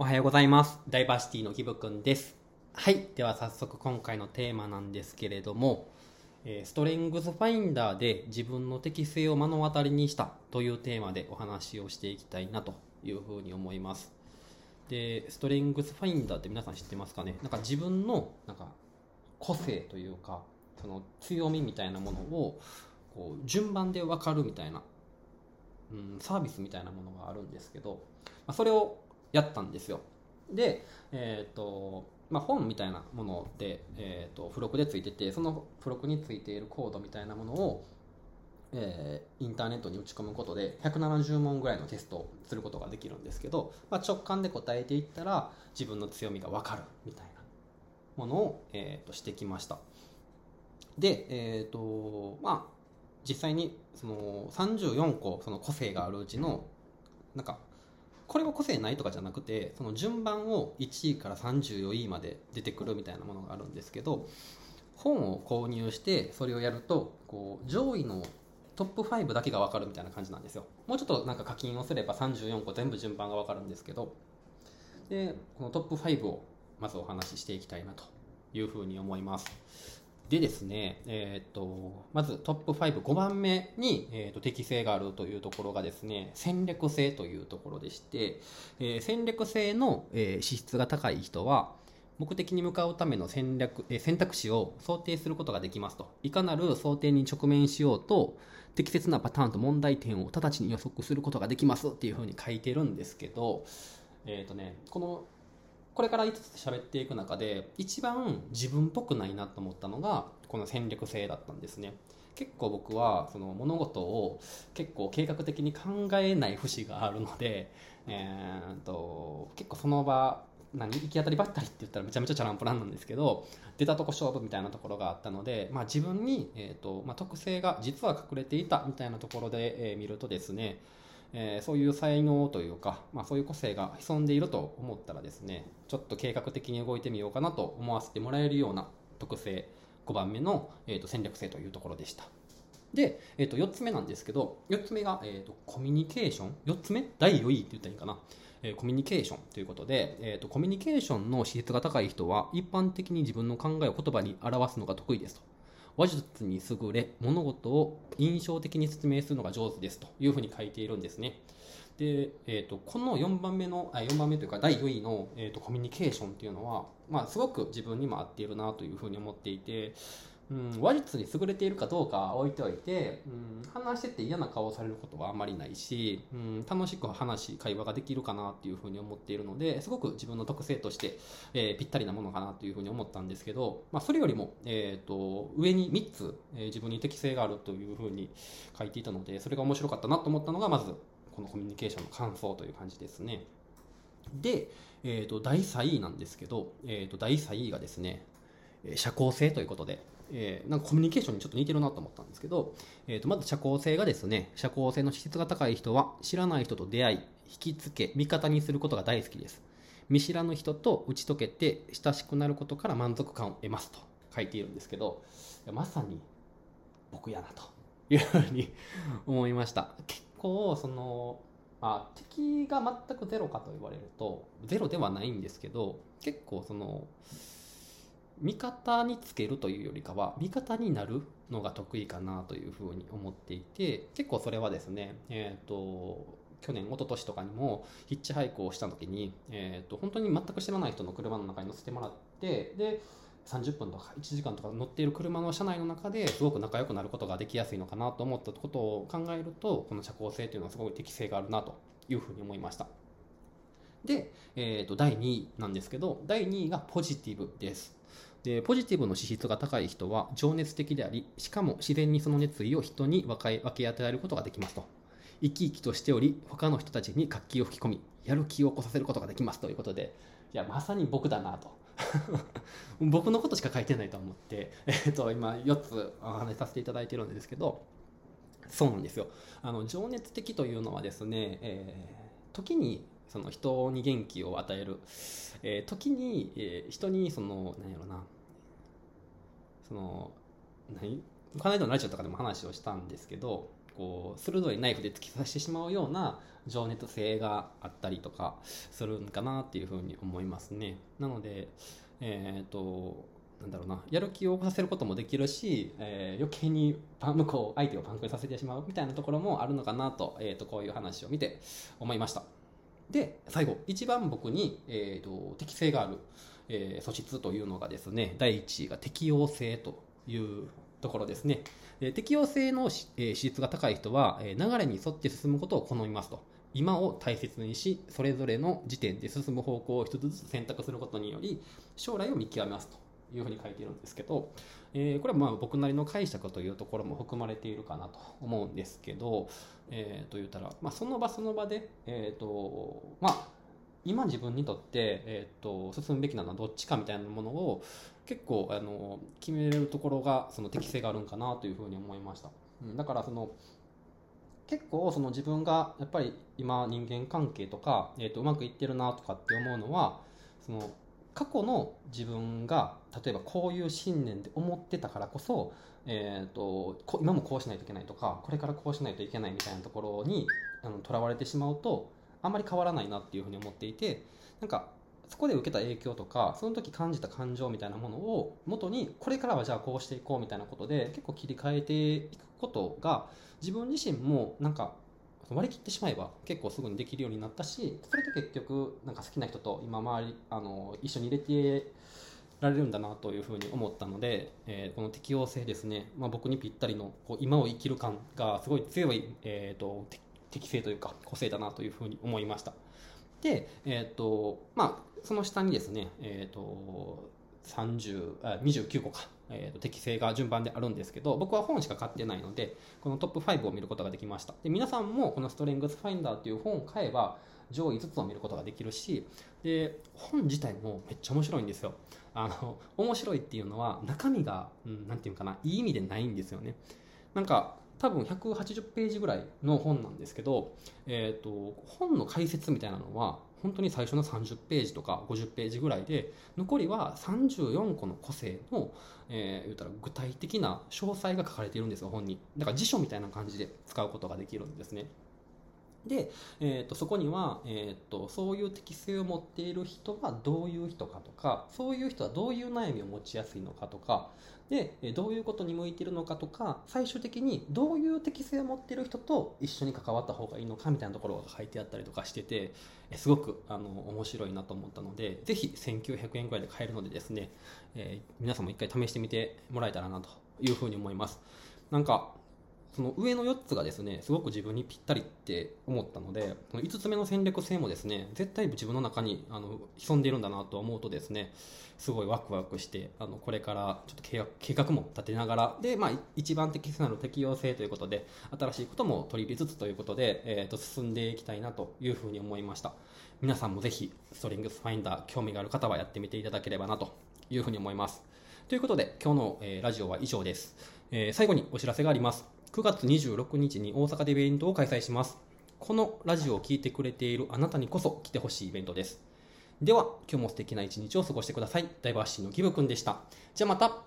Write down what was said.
おはようございます。ダイバーシティのギブくんです。はい。では早速今回のテーマなんですけれども、ストレングスファインダーで自分の適性を目の当たりにしたというテーマでお話をしていきたいなというふうに思います。で、ストレングスファインダーって皆さん知ってますかね？なんか自分のなんか個性というか、その強みみたいなものをこう順番で分かるみたいな、うん、サービスみたいなものがあるんですけど、あ、それをやったんですよ。でえっ、とまあ本みたいなもので、えー、と付録でついててその付録についているコードみたいなものを、えーインターネットに打ち込むことで170問ぐらいのテストをすることができるんですけど、まあ、直感で答えていったら自分の強みが分かるみたいなものを、えー、としてきました。でえっ、とまあ実際にその34個その個性があるうちのなんかこれは個性ないとかじゃなくてその順番を1位から34位まで出てくるみたいなものがあるんですけど本を購入してそれをやるとこう上位のトップ5だけが分かるみたいな感じなんですよ。もうちょっとなんか課金をすれば34個全部順番が分かるんですけどでこのトップ5をまずお話ししていきたいなというふうに思います。でですね、えー、とまずトップ5、5番目に、えー、と適性があるというところがですね、戦略性というところでして、えー戦略性の、えー資質が高い人は、目的に向かうための戦略、えー選択肢を想定することができますと。いかなる想定に直面しようと、適切なパターンと問題点を直ちに予測することができますっていうふうに書いてるんですけど、えっ、とね、このこれから5つ喋っていく中で一番自分っぽくないなと思ったのがこの戦略性だったんですね。結構僕はその物事を結構計画的に考えない節があるので、えー、と結構その場何行き当たりばったりって言ったらめちゃめちゃチャランポランなんですけど出たとこ勝負みたいなところがあったので、まあ、自分に、えーとまあ、特性が実は隠れていたみたいなところで、え見るとですねえーそういう才能というか、まあ、そういう個性が潜んでいると思ったらですねちょっと計画的に動いてみようかなと思わせてもらえるような特性5番目の、えーと戦略性というところでした。で、えー、と4つ目なんですけど4つ目が、えー、とコミュニケーション。4つ目第4位って言ったらいいかな、えコミュニケーションということで、えー、とコミュニケーションの資質が高い人は一般的に自分の考えを言葉に表すのが得意ですと。話術に優れ物事を印象的に説明するのが上手ですというふうに書いているんですね。で、えー、とこの4番目のあ4番目というか第4位の、えー、とコミュニケーションっていうのは、まあ、すごく自分にも合っているなというふうに思っていて、うん、話術に優れているかどうかは置いておいて、うん、話してて嫌な顔をされることはあんまりないし、うん、楽しく話会話ができるかなっていうふうに思っているのですごく自分の特性として、えーぴったりなものかなというふうに思ったんですけど、まあ、それよりも、えー、と上に3つ、えー自分に適性があるというふうに書いていたのでそれが面白かったなと思ったのがまずこのコミュニケーションの感想という感じですね。で、えー、と第3位なんですけど、えー、と第3位がですね社交性ということで、えーなんかコミュニケーションにちょっと似てるなと思ったんですけど、えー、とまず社交性がですね社交性の資質が高い人は知らない人と出会い引きつけ味方にすることが大好きです。見知らぬ人と打ち解けて親しくなることから満足感を得ますと書いているんですけどまさに僕やなというふうに思いました。結構そのあ敵が全くゼロかと言われるとゼロではないんですけど結構その味方につけるというよりかは味方になるのが得意かなというふうに思っていて結構それはですねえっ、と去年一昨年とかにもヒッチハイクをした時に、えー、と本当に全く知らない人の車の中に乗せてもらってで30分とか1時間とか乗っている車の車内の中ですごく仲良くなることができやすいのかなと思ったことを考えるとこの社交性というのはすごく適性があるなというふうに思いました。で、えー、と第2位なんですけど第2位がポジティブです。でポジティブの資質が高い人は情熱的でありしかも自然にその熱意を人に分か分け与えることができますと。生き生きとしており他の人たちに活気を吹き込みやる気を起こさせることができますと。いうことでいやまさに僕だなと。僕のことしか書いてないと思って、えー、と今4つお話しさせていただいてるんですけどそうなんですよ。あの情熱的というのはですね、えー時にその人に元気を与える、えー時に、えー人にその何やろな。その何？この間のラジオとかでも話をしたんですけどこう鋭いナイフで突き刺してしまうような情熱性があったりとかするんかなっていうふうに思いますね。なのでえっ、となんだろうな。やる気を起こさせることもできるし、えー、余計に向こう相手をパンクさせてしまうみたいなところもあるのかなと,、えーと、こういう話を見て思いました。で最後一番僕に、えーと、適性がある、えー、素質というのがですね第1位が適応性というところですね。で適応性の、えー、質が高い人は、え、流れに沿って進むことを好みますと。今を大切にしそれぞれの時点で進む方向を一つずつ選択することにより将来を見極めますと。いうふうに書いてるんですけど、えー、これはまあ僕なりの解釈というところも含まれているかなと思うんですけど、えー、と言ったら、まあ、その場その場で、えーとまあ、今自分にとって、えーと、進むべきなのはどっちかみたいなものを結構あの決めれるところがその適性があるんかなというふうに思いました。うん、だからその結構その自分がやっぱり今人間関係とか、えー、とうまくいってるなとかって思うのはその過去の自分が例えばこういう信念で思ってたからこそ、えーと、今もこうしないといけないとかこれからこうしないといけないみたいなところにとらわれてしまうとあんまり変わらないなっていうふうに思っていてなんかそこで受けた影響とかその時感じた感情みたいなものを元にこれからはじゃあこうしていこうみたいなことで結構切り替えていくことが自分自身もなんか割り切ってしまえば結構すぐにできるようになったしそれで結局なんか好きな人と今周りあの一緒に入れてられるんだなというふうに思ったので、えー、この適応性ですね、まあ、僕にぴったりのこう今を生きる感がすごい強い、えーと、適性というか個性だなというふうに思いました。で、えーとまあ、その下にですね、えーと、30あ29個か。えーと、適性が順番であるんですけど僕は本しか買ってないのでこのトップ5を見ることができました。で皆さんもこのストレングスファインダーという本を買えば上位5つを見ることができるしで本自体もめっちゃ面白いんですよ。あの面白いっていうのは中身が何、うん、て言うかないい意味でないんですよね。なんか多分180ページぐらいの本なんですけど、えーと本の解説みたいなのは本当に最初の30ページとか50ページぐらいで残りは34個の個性の、えー、言ったら具体的な詳細が書かれているんですよ本に。だから辞書みたいな感じで使うことができるんですね。で、えーと、そこには、えーと、そういう適性を持っている人はどういう人かとかそういう人はどういう悩みを持ちやすいのかとかでどういうことに向いているのかとか最終的にどういう適性を持っている人と一緒に関わった方がいいのかみたいなところが書いてあったりとかしててすごくあの面白いなと思ったのでぜひ1900円ぐらいで買えるのでですね、えー、皆さんも一回試してみてもらえたらなというふうに思います。なんかその上の4つがですねすごく自分にぴったりって思ったので5つ目の戦略性もですね絶対自分の中にあの潜んでいるんだなと思うとですねすごいワクワクしてあのこれからちょっと計画計画も立てながらで、まあ、一番適切なる適用性ということで新しいことも取り入れつつということで、えー、と進んでいきたいなというふうに思いました。皆さんもぜひストリングスファインダー興味がある方はやってみていただければなというふうに思います。ということで今日の、え、ラジオは以上です、えー、最後にお知らせがあります。9月26日に大阪でイベントを開催します。このラジオを聴いてくれているあなたにこそ来てほしいイベントです。では、今日も素敵な一日を過ごしてください。ダイバーシティのギブくんでした。じゃあまた